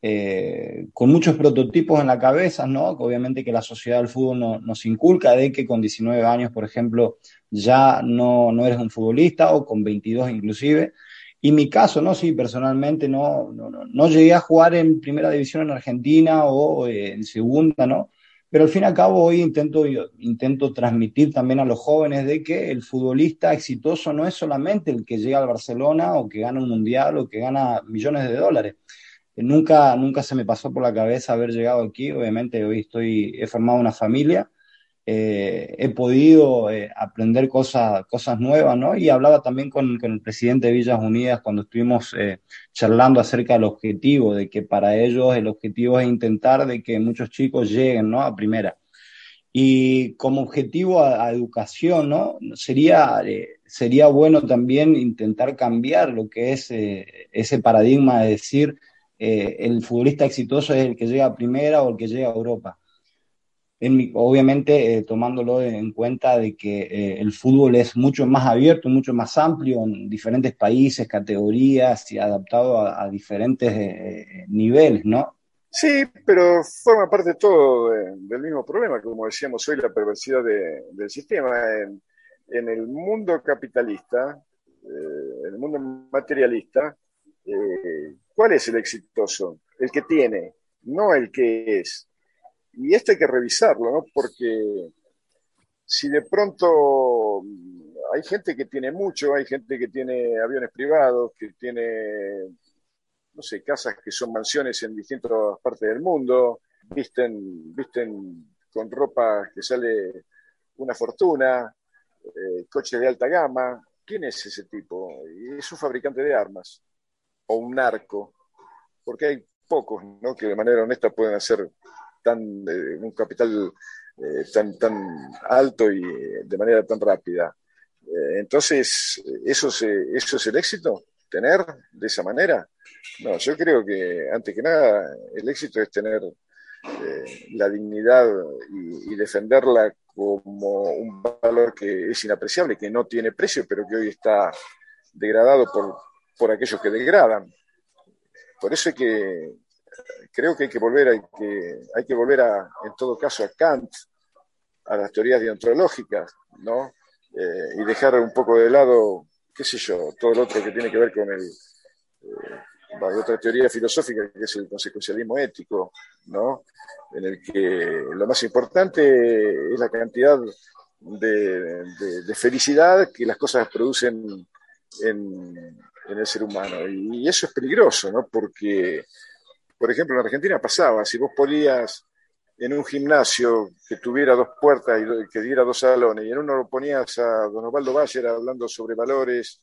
eh, con muchos prototipos en la cabeza, ¿no? Obviamente que la sociedad del fútbol nos inculca de que con 19 años, por ejemplo, ya no, no eres un futbolista o con 22 inclusive. Y mi caso, ¿no? Sí, personalmente no, no, no, llegué a jugar en primera división en Argentina o eh, en segunda, ¿no? Pero al fin y al cabo hoy intento, intento transmitir también a los jóvenes de que el futbolista exitoso no es solamente el que llega al Barcelona o que gana un mundial o que gana millones de dólares. Eh, nunca, nunca se me pasó por la cabeza haber llegado aquí. Obviamente hoy estoy, he formado una familia eh, he podido eh, aprender cosas, cosas nuevas, ¿no? Y hablaba también con, el presidente de Villas Unidas cuando estuvimos eh, charlando acerca del objetivo, de que para ellos el objetivo es intentar de que muchos chicos lleguen, ¿no? A primera. Y como objetivo a, educación, ¿no? Sería, sería bueno también intentar cambiar lo que es ese paradigma de decir el futbolista exitoso es el que llega a primera o el que llega a Europa obviamente eh, tomándolo en cuenta de que eh, el fútbol es mucho más abierto, mucho más amplio en diferentes países, categorías y adaptado a, diferentes eh, niveles, ¿no? Sí, pero forma parte todo del mismo problema, como decíamos hoy, la perversidad del sistema. En, en, el mundo capitalista, en el mundo materialista, ¿cuál es el exitoso? El que tiene, no el que es y esto hay que revisarlo, ¿no? Porque si de pronto hay gente que tiene mucho, hay gente que tiene aviones privados, que tiene, no sé, casas que son mansiones en distintas partes del mundo, visten, visten con ropa que sale una fortuna, eh, coches de alta gama. ¿Quién es ese tipo? Es un fabricante de armas o un narco, porque hay pocos ¿no? que de manera honesta pueden hacer tan, eh, un capital eh, tan, tan alto y de manera tan rápida. Eh, entonces, ¿eso, ¿eso es el éxito? ¿Tener de esa manera? No, yo creo que antes que nada el éxito es tener la dignidad y, defenderla como un valor que es inapreciable, que no tiene precio, pero que hoy está degradado por, por aquellos que degradan. Por eso es que creo que hay que volver, hay que, hay que volver a, en todo caso, a Kant, a las teorías deontológicas, ¿no? Eh, y dejar un poco de lado, qué sé yo, todo lo otro que tiene que ver con el, eh, otra teoría filosófica que es el consecuencialismo ético, ¿no? En el que lo más importante es la cantidad de, de, felicidad que las cosas producen en, en el ser humano. Y, y eso es peligroso, ¿no? Porque por ejemplo, en Argentina pasaba, si vos ponías en un gimnasio que tuviera dos puertas y que diera dos salones, y en uno lo ponías a don Osvaldo Bayer hablando sobre valores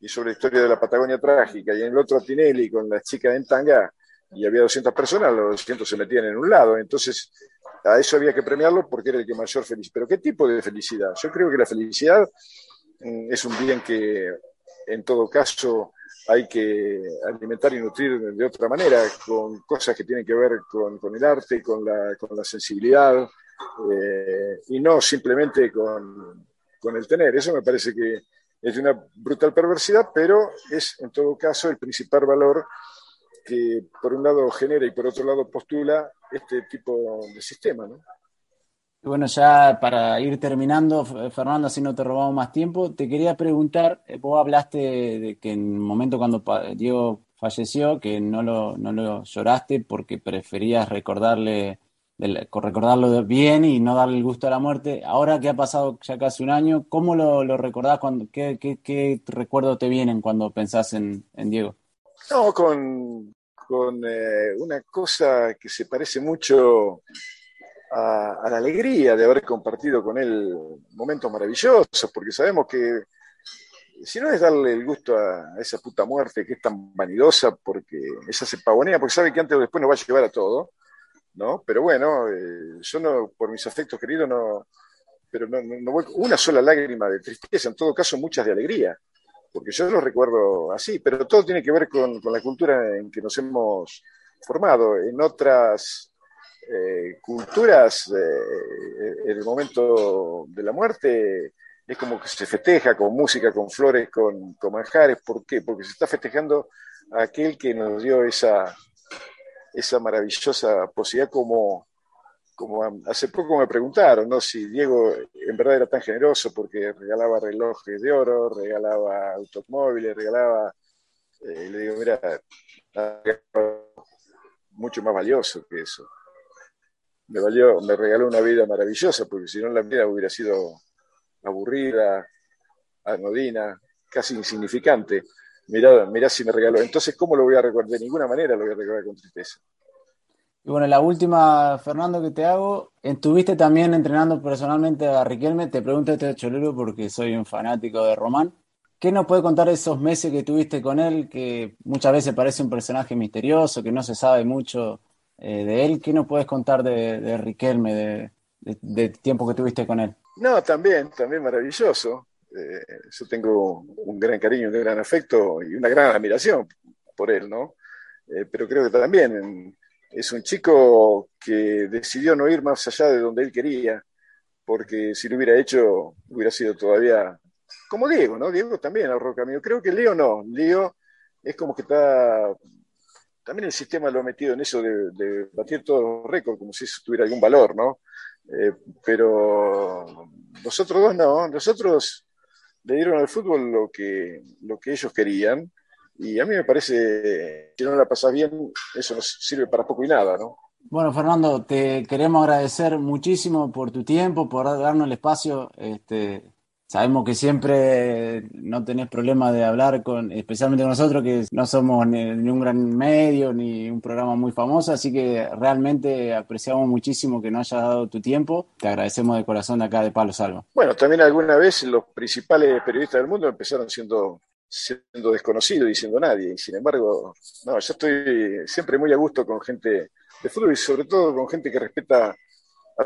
y sobre la historia de la Patagonia trágica, y en el otro a Tinelli con las chicas en tanga, y había 200 personas, los 200 se metían en un lado. Entonces, a eso había que premiarlo porque era el que mayor feliz. Pero ¿qué tipo de felicidad? Yo creo que la felicidad mm, es un bien que, en todo caso, hay que alimentar y nutrir de otra manera, con cosas que tienen que ver con, el arte, con la, con la sensibilidad, eh, y no simplemente con, el tener. Eso me parece que es una brutal perversidad, pero es en todo caso el principal valor que por un lado genera y por otro lado postula este tipo de sistema. Bueno, ya para ir terminando, Fernando, así no te robamos más tiempo, te quería preguntar, eh, vos hablaste de que en el momento cuando Diego falleció, que no lo, no lo lloraste porque preferías recordarle, recordarlo bien y no darle el gusto a la muerte. Ahora que ha pasado ya casi un año, ¿cómo lo, lo recordás? Cuando, qué, qué, qué recuerdos te vienen cuando pensás en, en Diego? No, con, con eh, una cosa que se parece mucho a, la alegría de haber compartido con él momentos maravillosos, porque sabemos que si no es darle el gusto a, esa puta muerte que es tan vanidosa, porque esa se pavonea, porque sabe que antes o después nos va a llevar a todo, ¿no? Pero bueno, eh, yo no, por mis afectos queridos, no, pero no, no, voy una sola lágrima de tristeza, en todo caso muchas de alegría, porque yo lo recuerdo así, pero todo tiene que ver con, con la cultura en que nos hemos formado. En otras eh, culturas, eh, el momento de la muerte, es como que se festeja con música, con flores, con, con manjares. ¿Por qué? Porque se está festejando a aquel que nos dio esa, esa maravillosa posibilidad como, como hace poco me preguntaron, ¿no? Si Diego en verdad era tan generoso porque regalaba relojes de oro, regalaba automóviles, regalaba, eh, le digo, mira, mucho más valioso que eso. Me valió, me regaló una vida maravillosa, porque si no la vida hubiera sido aburrida, anodina, casi insignificante. Mirá, mirá si me regaló. Entonces, ¿cómo lo voy a recordar? De ninguna manera lo voy a recordar con tristeza. Y bueno, la última, Fernando, que te hago, estuviste también entrenando personalmente a Riquelme, te pregunto este cholero porque soy un fanático de Román. ¿Qué nos puede contar esos meses que tuviste con él, que muchas veces parece un personaje misterioso, que no se sabe mucho eh, de él? ¿Qué nos puedes contar de, Riquelme, de, tiempo que tuviste con él? No, también, también maravilloso. Eh, yo tengo un gran cariño, un gran afecto y una gran admiración por él, ¿no? Eh, pero creo que también es un chico que decidió no ir más allá de donde él quería, porque si lo hubiera hecho, hubiera sido todavía como Diego, ¿no? Diego también ahorró camino. Creo que Leo no. Leo es como que está. También el sistema lo ha metido en eso de, batir todos los récords, como si eso tuviera algún valor, ¿no? Eh, pero nosotros dos no. Nosotros le dieron al fútbol lo que, lo que ellos querían. Y a mí me parece que si no la pasas bien, eso nos sirve para poco y nada, ¿no? Bueno, Fernando, te queremos agradecer muchísimo por tu tiempo, por darnos el espacio. Este, Sabemos que siempre no tenés problema de hablar con, especialmente con nosotros, que no somos ni, un gran medio ni un programa muy famoso, así que realmente apreciamos muchísimo que nos hayas dado tu tiempo. Te agradecemos de corazón acá de Palo Salva. Bueno, también alguna vez los principales periodistas del mundo empezaron siendo siendo desconocidos y siendo nadie. Y sin embargo, no, yo estoy siempre muy a gusto con gente de fútbol y sobre todo con gente que respeta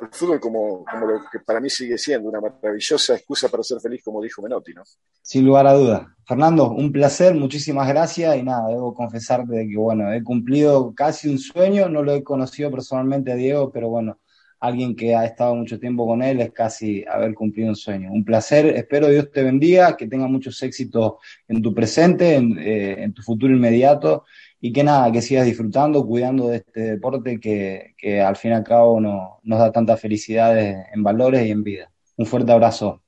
al fútbol como, como, lo que para mí sigue siendo una maravillosa excusa para ser feliz, como dijo Menotti, ¿no? Sin lugar a dudas. Fernando, un placer, muchísimas gracias y nada, debo confesarte que, bueno, he cumplido casi un sueño, no lo he conocido personalmente a Diego, pero bueno, alguien que ha estado mucho tiempo con él es casi haber cumplido un sueño. Un placer, espero Dios te bendiga, que tenga muchos éxitos en tu presente, en, eh, en tu futuro inmediato y que nada, que sigas disfrutando, cuidando de este deporte que, al fin y al cabo no, nos da tantas felicidades en valores y en vida. Un fuerte abrazo.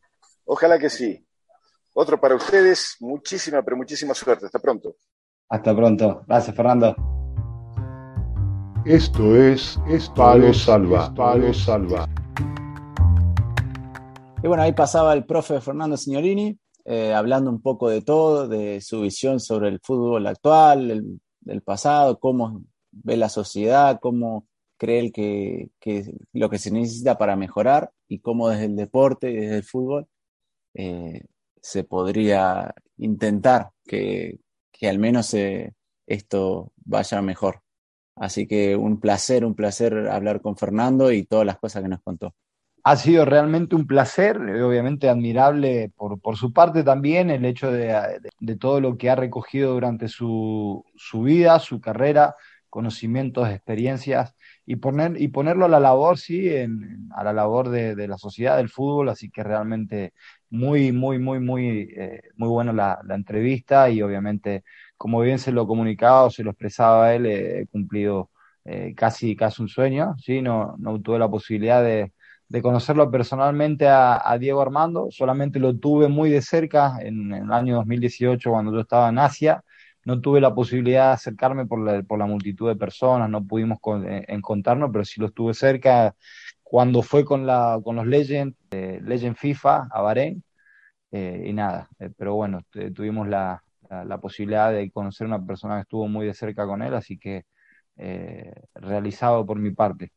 Ojalá que sí. Otro para ustedes, muchísima, pero muchísima suerte. Hasta pronto. Hasta pronto. Gracias, Fernando. Esto es, Palo Salva. Palo Salva. Y bueno, ahí pasaba el profe Fernando Signorini, eh, hablando un poco de todo, de su visión sobre el fútbol actual, el del pasado, cómo ve la sociedad, cómo cree que, que, lo que se necesita para mejorar y cómo desde el deporte desde el fútbol eh, se podría intentar que, que al menos eh, esto vaya mejor. Así que un placer, un placer hablar con Fernando y todas las cosas que nos contó. Ha sido realmente un placer, eh, obviamente admirable por, por su parte también el hecho de, de, todo lo que ha recogido durante su, su vida, su carrera, conocimientos, experiencias y, poner, y ponerlo a la labor, sí, en, a la labor de, de, la sociedad del fútbol, así que realmente muy, muy, muy, muy, eh, muy bueno la, la, entrevista y obviamente, como bien se lo comunicaba o se lo expresaba él, eh, he cumplido casi, casi un sueño, sí, no, no tuve la posibilidad de de conocerlo personalmente a, Diego Armando, solamente lo tuve muy de cerca en, el año 2018 cuando yo estaba en Asia, no tuve la posibilidad de acercarme por la, por la multitud de personas, no pudimos eh, encontrarnos, pero sí lo estuve cerca cuando fue con, la, con los Legend, eh, Legend FIFA a Bahrein, eh, y nada, pero bueno, tuvimos la, la, posibilidad de conocer una persona que estuvo muy de cerca con él, así que realizado por mi parte.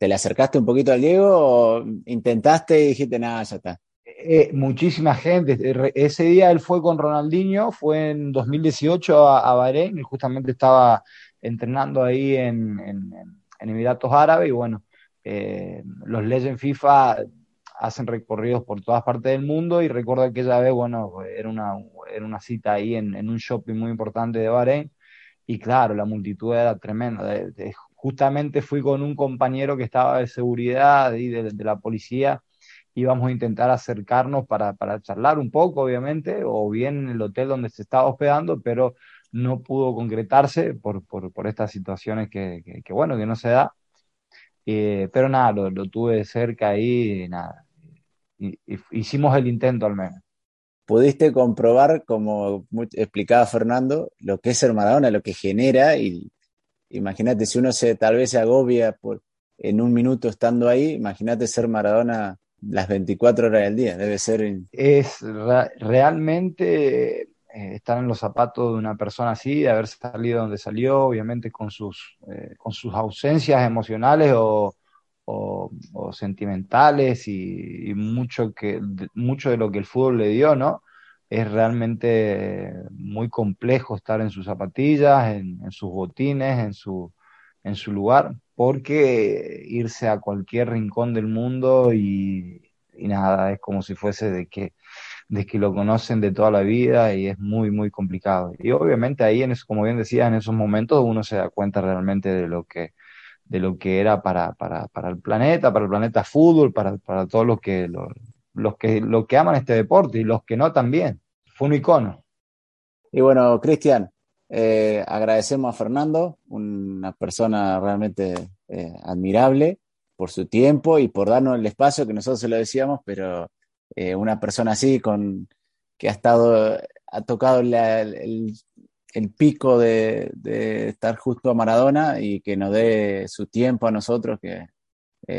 ¿Te le acercaste un poquito al Diego o intentaste y dijiste, nada, ya está? Eh, muchísima gente. Ese día él fue con Ronaldinho, fue en 2018 a, a Bahrein, y justamente estaba entrenando ahí en, Emiratos Árabes y bueno, eh, los Legend FIFA hacen recorridos por todas partes del mundo y recuerdo que aquella vez, bueno, era una, era una cita ahí en, un shopping muy importante de Bahrein y claro, la multitud era tremenda. Justamente fui con un compañero que estaba de seguridad y de la policía íbamos a intentar acercarnos para, para charlar un poco, obviamente, o bien en el hotel donde se estaba hospedando, pero no pudo concretarse por, por, estas situaciones que, que, bueno, que no se da. Eh, pero nada, lo, lo, tuve de cerca ahí nada. Hicimos el intento al menos. Pudiste comprobar, como explicaba Fernando, lo que es ser Maradona, lo que genera y imagínate si uno se tal vez se agobia por, en un minuto estando ahí, imagínate ser Maradona las 24 horas del día, debe ser. Es realmente eh, estar en los zapatos de una persona así, de haber salido donde salió, obviamente con sus, eh, con sus ausencias emocionales o, sentimentales y, mucho, que, mucho de lo que el fútbol le dio, ¿no? Es realmente muy complejo estar en sus zapatillas, en, sus botines, en su, en su lugar, porque irse a cualquier rincón del mundo y, nada, es como si fuese de que, de que lo conocen de toda la vida y es muy, muy complicado. Y obviamente ahí, en eso, como bien decía, en esos momentos uno se da cuenta realmente de lo que, de lo que era para, para, para el planeta, para el planeta fútbol, para, para todos los que, los, los que, los que aman este deporte y los que no también. Fue un icono. Y bueno, Cristian, eh, agradecemos a Fernando, una persona realmente eh, admirable por su tiempo y por darnos el espacio que nosotros se lo decíamos, pero eh, una persona así con que ha estado, ha tocado el, pico de, estar justo a Maradona y que nos dé su tiempo a nosotros que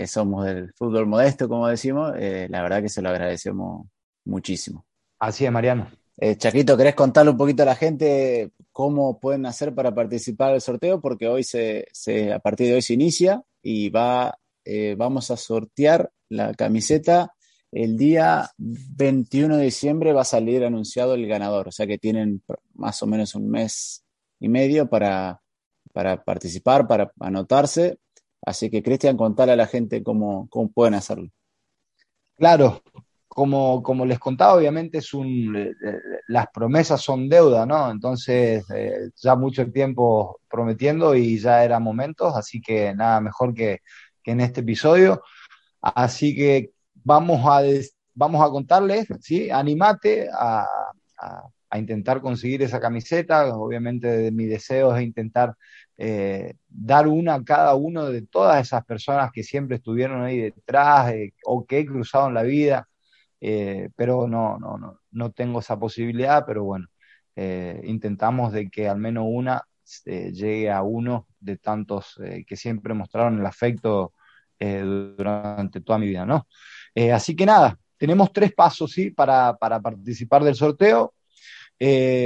somos del fútbol modesto, como decimos, la verdad que se lo agradecemos muchísimo. Así es, Mariano. Eh, Chaquito, ¿querés contarle un poquito a la gente cómo pueden hacer para participar del sorteo? Porque hoy se, a partir de hoy se inicia y va, eh, vamos a sortear la camiseta. El día 21 de diciembre va a salir anunciado el ganador, o sea que tienen más o menos un mes y medio para, para participar, para anotarse. Así que, Cristian, contale a la gente cómo, cómo pueden hacerlo. Claro, como, como les contaba, obviamente es un, las promesas son deuda, ¿no? Entonces, eh, ya mucho tiempo prometiendo y ya era momentos, así que nada mejor que, que en este episodio. Así que vamos a, vamos a contarles, ¿sí? Animate a, intentar conseguir esa camiseta. Obviamente, mi deseo es intentar dar una a cada uno de todas esas personas que siempre estuvieron ahí detrás o que he cruzado en la vida eh, pero no, no, no, no tengo esa posibilidad, pero bueno, eh, intentamos de que al menos una eh, llegue a uno de tantos que siempre mostraron el afecto durante toda mi vida, ¿no? así que nada, tenemos tres pasos, ¿sí? Para, para participar del sorteo.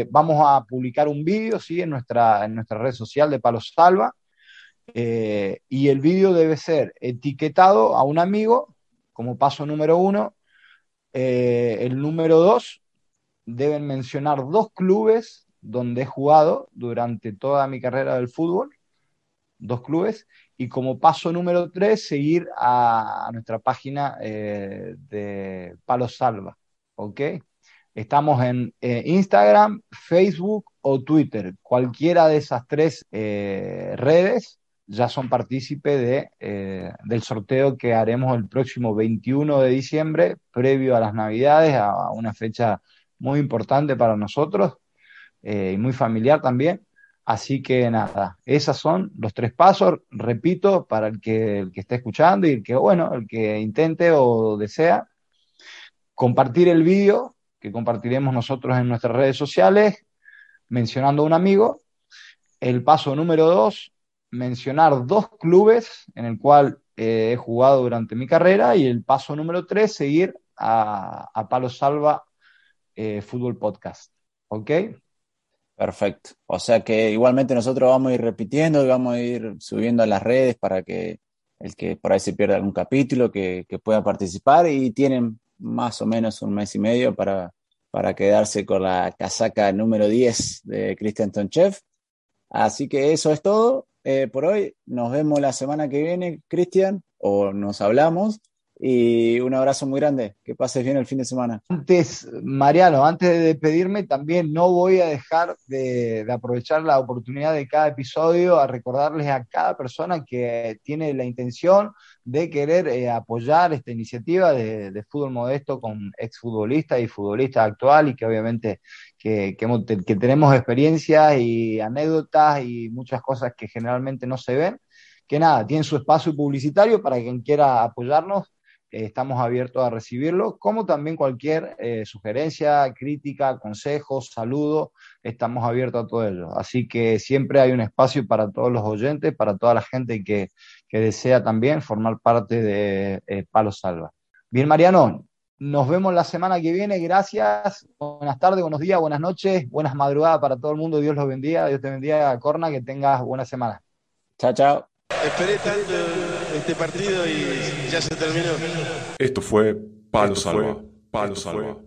Vamos a publicar un vídeo, ¿sí? En nuestra, en nuestra red social de Palos Salva. y el vídeo debe ser etiquetado a un amigo como paso número uno eh, el número dos, deben mencionar dos clubes donde he jugado durante toda mi carrera del fútbol, dos clubes, y como paso número tres, seguir a, nuestra página eh, de Palo Salva, ¿ok? Estamos en eh, Instagram, Facebook o Twitter, cualquiera de esas tres redes ya son partícipes de, eh, del sorteo que haremos el próximo 21 de diciembre, previo a las Navidades, a una fecha muy importante para nosotros eh, y muy familiar también. Así que nada, esos son los tres pasos, repito, para el que, el que esté escuchando y el que, bueno, el que intente o desea compartir el vídeo que compartiremos nosotros en nuestras redes sociales, mencionando a un amigo. El paso número dos, mencionar dos clubes en el cual eh, he jugado durante mi carrera y el paso número tres, seguir a, a Palo Salva eh, Fútbol Podcast. ¿Ok? Perfecto. O sea que igualmente nosotros vamos a ir repitiendo y vamos a ir subiendo a las redes para que el que por ahí se pierde algún capítulo, que, pueda participar y tienen más o menos un mes y medio para, para quedarse con la casaca número 10 de Christian Tonchev. Así que eso es todo eh, por hoy. Nos vemos la semana que viene, Cristian, o nos hablamos y un abrazo muy grande. Que pases bien el fin de semana. Antes, Mariano, antes de despedirme, también no voy a dejar de, aprovechar la oportunidad de cada episodio a recordarles a cada persona que tiene la intención de querer eh, apoyar esta iniciativa de, fútbol modesto con exfutbolistas y futbolistas actual y que obviamente que, que tenemos experiencias y anécdotas y muchas cosas que generalmente no se ven que nada, tienen su espacio publicitario para quien quiera apoyarnos estamos abiertos a recibirlo, como también cualquier eh, sugerencia, crítica, consejo, saludo, estamos abiertos a todo ello. Así que siempre hay un espacio para todos los oyentes, para toda la gente que, desea también formar parte de eh, Palo Salva. Bien, Mariano, nos vemos la semana que viene. Gracias. Buenas tardes, buenos días, buenas noches, buenas madrugadas para todo el mundo. Dios los bendiga. Dios te bendiga, Corna. Que tengas buena semana. Chao, chao. Esperé tanto este partido y ya se terminó. Esto fue Palo Salva. Palo Salva.